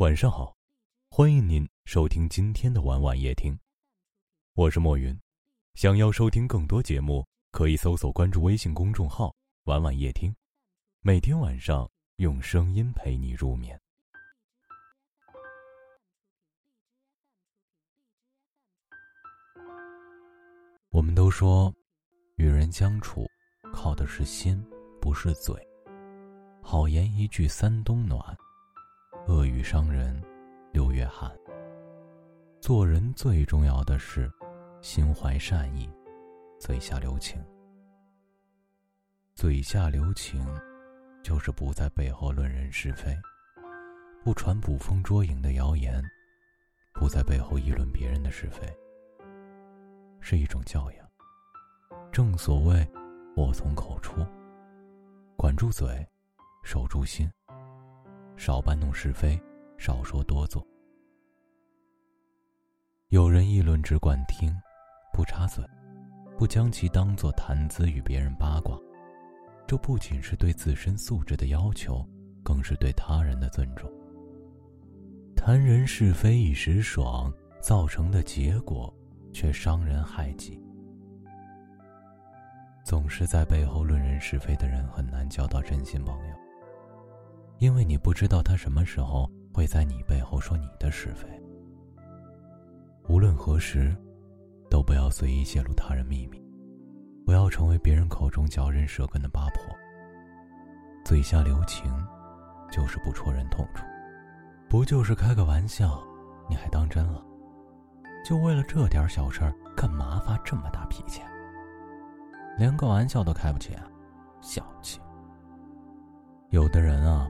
晚上好，欢迎您收听今天的晚晚夜听，我是莫云。想要收听更多节目，可以搜索关注微信公众号“晚晚夜听”，每天晚上用声音陪你入眠。我们都说，与人相处，靠的是心，不是嘴。好言一句三冬暖，恶语伤人六月寒。做人最重要的是，心怀善意，嘴下留情。嘴下留情，就是不在背后论人是非，不传捕风捉影的谣言，不在背后议论别人的是非，是一种教养。正所谓，祸从口出。管住嘴。守住心，少搬弄是非，少说多做。有人议论只管听，不插嘴，不将其当作谈资与别人八卦。这不仅是对自身素质的要求，更是对他人的尊重。谈人是非一时爽，造成的结果却伤人害己。总是在背后论人是非的人，很难交到真心朋友。因为你不知道他什么时候会在你背后说你的是非。无论何时，都不要随意泄露他人秘密，不要成为别人口中嚼人舌根的八婆。嘴下留情，就是不戳人痛处。不就是开个玩笑，你还当真了？就为了这点小事儿，干嘛发这么大脾气？连个玩笑都开不起啊，小气！有的人啊。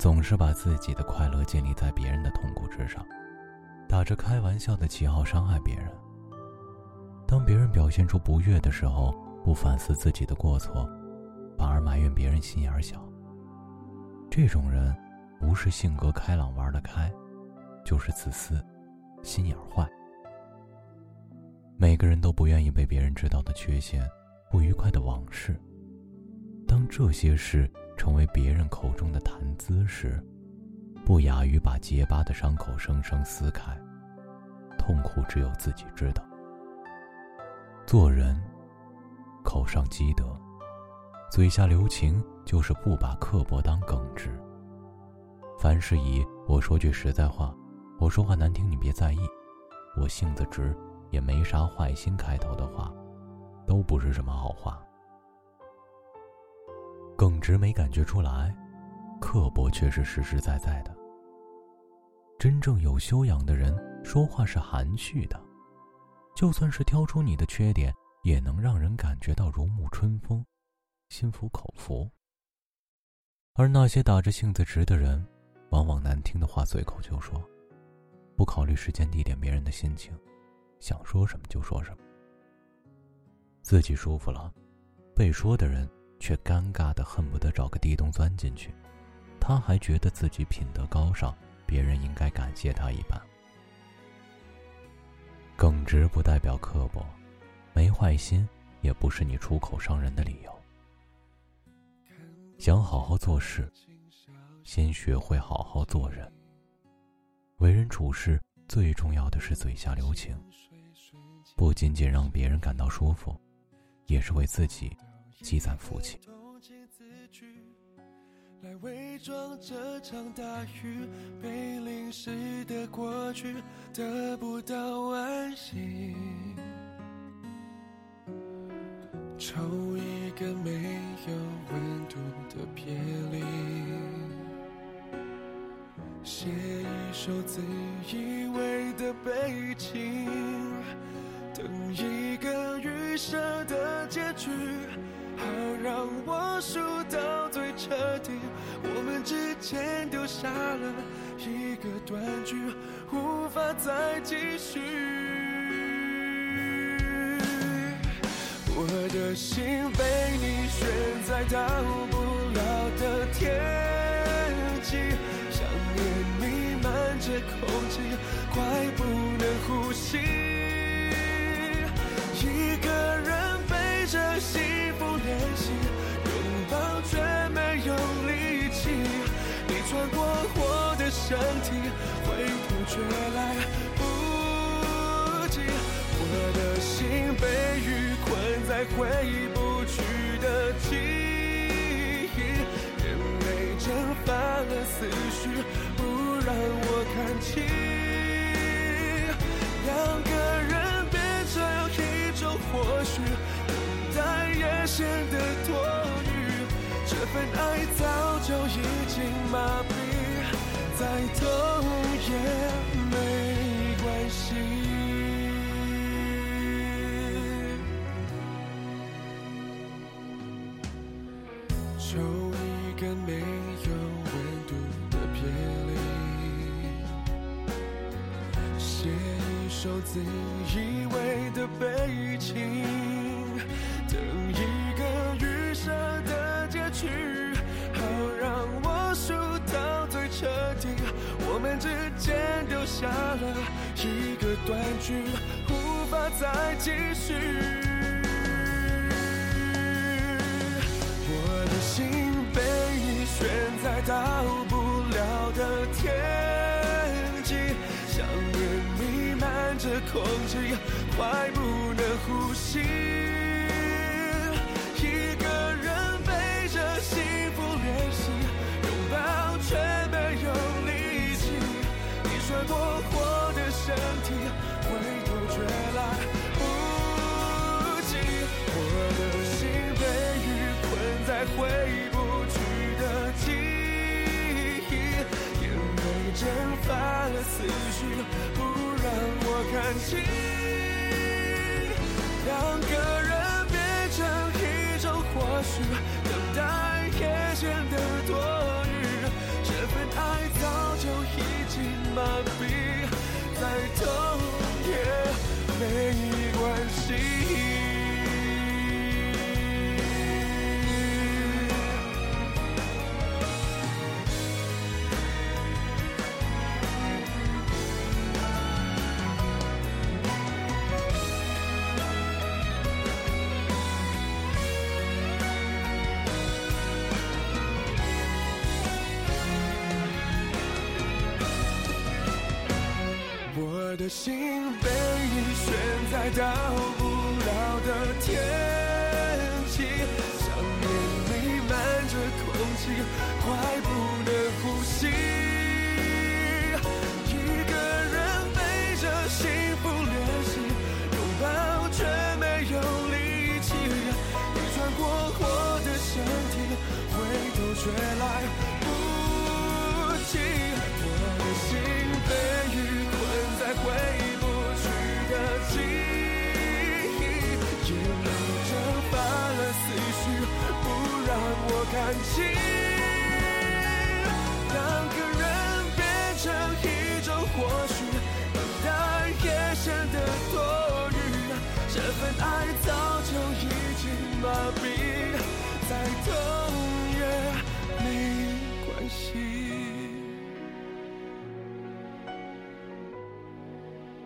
总是把自己的快乐建立在别人的痛苦之上，打着开玩笑的旗号伤害别人。当别人表现出不悦的时候，不反思自己的过错，反而埋怨别人心眼小。这种人，不是性格开朗玩得开，就是自私，心眼坏。每个人都不愿意被别人知道的缺陷，不愉快的往事。这些事。成为别人口中的谈资时，不亚于把结疤的伤口生生撕开，痛苦只有自己知道。做人，口上积德，嘴下留情，就是不把刻薄当耿直。凡事以“我说句实在话，我说话难听你别在意，我性子直也没啥坏心”开头的话，都不是什么好话。耿直没感觉出来，刻薄却是实实在在的。真正有修养的人说话是含蓄的，就算是挑出你的缺点，也能让人感觉到如沐春风，心服口服。而那些打着性子直的人，往往难听的话随口就说，不考虑时间地点别人的心情，想说什么就说什么。自己舒服了，被说的人。却尴尬的恨不得找个地洞钻进去，他还觉得自己品德高尚，别人应该感谢他一般。耿直不代表刻薄，没坏心也不是你出口伤人的理由。想好好做事，先学会好好做人。为人处事最重要的是嘴下留情，不仅仅让别人感到舒服，也是为自己。积攒福气，来伪装这场大雨被淋湿的过去，得不到安心。抽一个没有温度的别离，写一首自以为的悲情，等一个预设的结局。好让我输到最彻底，我们之间丢下了一个断句，无法再继续。我的心被你悬在到不了的天际，想念弥漫着空气，却来不及。我的心被雨困在回不去的记忆，眼泪蒸发了思绪，不让我看清。两个人变成一种或许，等待也显得多余。这份爱早就已经麻痹，再痛抽一根没有温度的别离，写一首自以为的悲情，等一个预设的结局，好让我输到最彻底。我们之间留下了一个断句，无法再继续。弥漫着空气，快不能呼吸。一个人背着幸福练习，拥抱却没有力气。你穿过我的身体，回头却来不及。我的心被雨困在回不去的记忆，眼泪蒸发了思绪，不让我看清。两个人变成一种或许，等待也显得多余。这份爱早就已经麻痹，再痛也没关系。我的心被你悬在到不了的天际，想念弥漫着空气，快不能呼吸。一个人背着幸福练习，拥抱却没有力气。你穿过我的身体，回头却来回不去的记忆，眼泪蒸发了思绪，不让我看清。两个人变成一种或许，等待也显得多余。这份爱早就已经麻痹，再痛也没关系。